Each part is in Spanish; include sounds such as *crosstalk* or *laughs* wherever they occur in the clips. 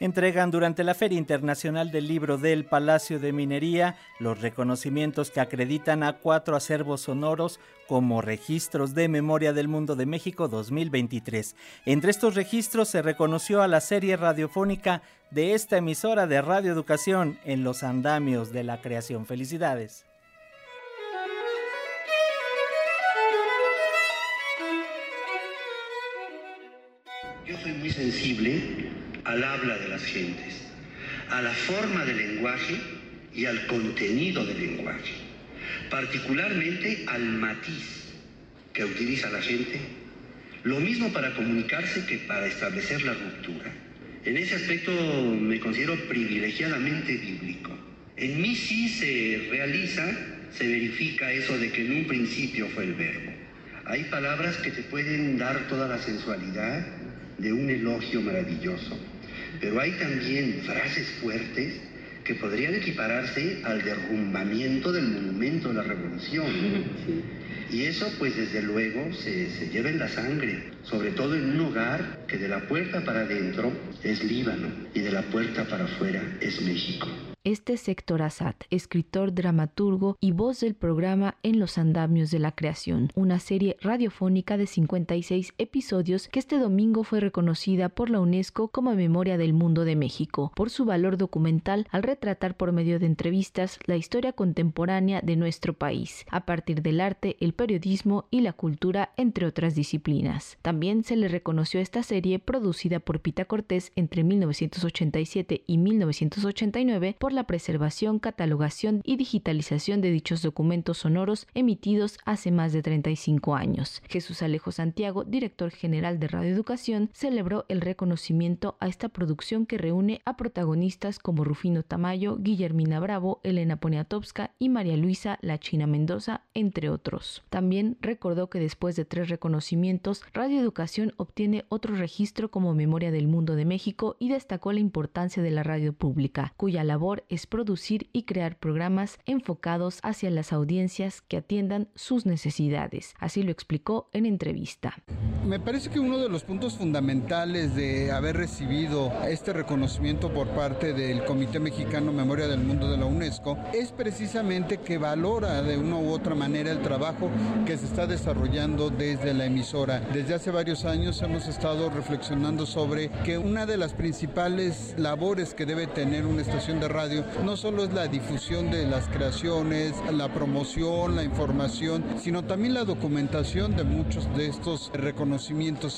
entregan durante la Feria Internacional del Libro del Palacio de Minería los reconocimientos que acreditan a cuatro acervos sonoros como registros de memoria del mundo de México 2023. Entre estos registros se reconoció a la serie radiofónica de esta emisora de Radio Educación en los andamios de la creación. Felicidades. Yo soy muy sensible al habla de las gentes, a la forma del lenguaje y al contenido del lenguaje, particularmente al matiz que utiliza la gente, lo mismo para comunicarse que para establecer la ruptura. En ese aspecto me considero privilegiadamente bíblico. En mí sí se realiza, se verifica eso de que en un principio fue el verbo. Hay palabras que te pueden dar toda la sensualidad de un elogio maravilloso, pero hay también frases fuertes que podrían equipararse al derrumbamiento del monumento de la revolución. *laughs* Y eso pues desde luego se, se, lleva en la sangre, sobre todo en un hogar que de la puerta para adentro es Líbano y de la puerta para afuera es México. Este es Héctor Azad, escritor, dramaturgo y voz del programa En los Andamios de la Creación, una serie radiofónica de 56 episodios que este domingo fue reconocida por la UNESCO como Memoria del Mundo de México, por su valor documental al retratar por medio de entrevistas la historia contemporánea de nuestro país, a partir del arte, el periodismo y la cultura, entre otras disciplinas. También se le reconoció esta serie producida por Pita Cortés entre 1987 y 1989 por la preservación, catalogación y digitalización de dichos documentos sonoros emitidos hace más de 35 años. Jesús Alejo Santiago, director general de Radio Educación, celebró el reconocimiento a esta producción que reúne a protagonistas como Rufino Tamayo, Guillermina Bravo, Elena Poniatowska y María Luisa La China Mendoza, entre otros. También recordó que después de tres reconocimientos, Radio Educación obtiene otro registro como Memoria del Mundo de México y destacó la importancia de la radio pública, cuya labor es producir y crear programas enfocados hacia las audiencias que atiendan sus necesidades. Así lo explicó en entrevista. Me parece que uno de los puntos fundamentales de haber recibido este reconocimiento por parte del Comité Mexicano Memoria del Mundo de la UNESCO es precisamente que valora de una u otra manera el trabajo que se está desarrollando desde la emisora. Desde hace varios años hemos estado reflexionando sobre que una de las principales labores que debe tener una estación de radio no solo es la difusión de las creaciones, la promoción, la información, sino también la documentación de muchos de estos reconocimientos.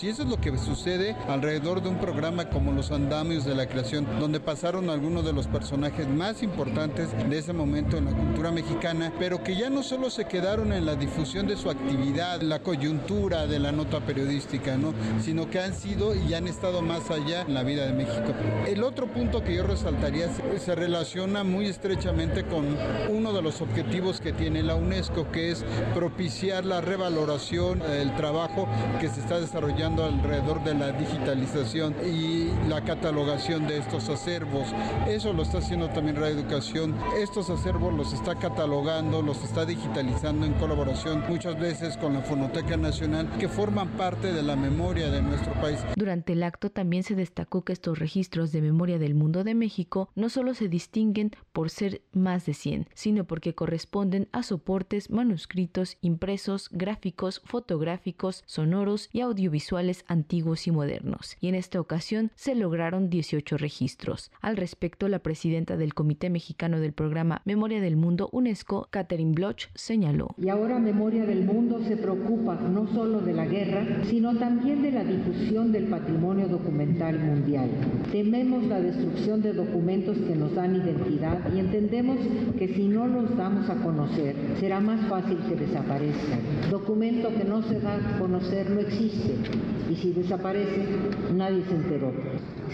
Y eso es lo que sucede alrededor de un programa como Los Andamios de la Creación, donde pasaron algunos de los personajes más importantes de ese momento en la cultura mexicana, pero que ya no solo se quedaron en la difusión de su actividad, la coyuntura de la nota periodística, ¿no? sino que han sido y han estado más allá en la vida de México. El otro punto que yo resaltaría se relaciona muy estrechamente con uno de los objetivos que tiene la UNESCO, que es propiciar la revaloración del trabajo que se está desarrollando alrededor de la digitalización y la catalogación de estos acervos. Eso lo está haciendo también Radio Educación. Estos acervos los está catalogando, los está digitalizando en colaboración muchas veces con la Fonoteca Nacional, que forman parte de la memoria de nuestro país. Durante el acto también se destacó que estos registros de memoria del mundo de México no solo se distinguen por ser más de 100, sino porque corresponden a soportes manuscritos, impresos, gráficos, fotográficos, sonoros y audiovisuales antiguos y modernos. Y en esta ocasión se lograron 18 registros. Al respecto, la presidenta del Comité Mexicano del Programa Memoria del Mundo UNESCO, Catherine Bloch, señaló. Y ahora Memoria del Mundo se preocupa no solo de la guerra, sino también de la difusión del patrimonio documental mundial. Tememos la destrucción de documentos que nos dan identidad y entendemos que si no los damos a conocer, será más fácil que desaparezcan. Documento que no se da a conocer no existe y si desaparece, nadie se enteró.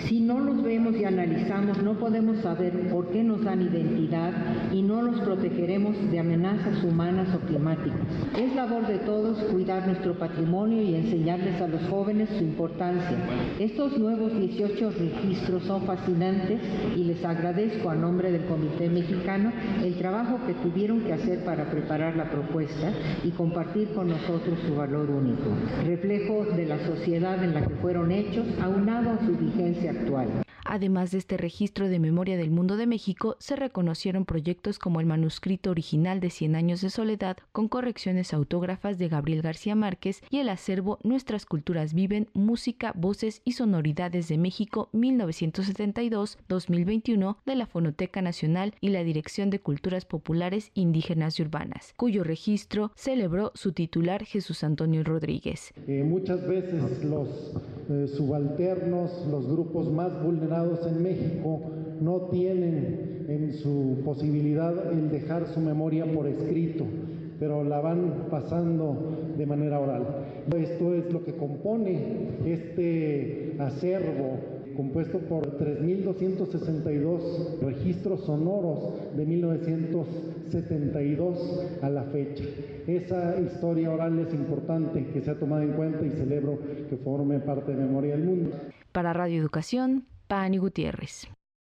Si no los vemos y analizamos, no podemos saber por qué nos dan identidad y no los protegeremos de amenazas humanas o climáticas. Es labor de todos cuidar nuestro patrimonio y enseñarles a los jóvenes su importancia. Estos nuevos 18 registros son fascinantes y les agradezco a nombre del Comité Mexicano el trabajo que tuvieron que hacer para preparar la propuesta y compartir con nosotros su valor único. Reflejo de la sociedad en la que fueron hechos, aunado a su vigencia actual. Además de este registro de memoria del mundo de México, se reconocieron proyectos como el manuscrito original de Cien años de soledad, con correcciones autógrafas de Gabriel García Márquez, y el acervo Nuestras culturas viven, música, voces y sonoridades de México 1972-2021 de la Fonoteca Nacional y la Dirección de Culturas Populares Indígenas y Urbanas, cuyo registro celebró su titular Jesús Antonio Rodríguez. Eh, muchas veces los eh, subalternos, los grupos más en México, no tienen en su posibilidad el dejar su memoria por escrito, pero la van pasando de manera oral. Esto es lo que compone este acervo compuesto por 3.262 registros sonoros de 1972 a la fecha. Esa historia oral es importante que se ha tomado en cuenta y celebro que forme parte de Memoria del Mundo. Para Radio Educación, Pani Gutiérrez.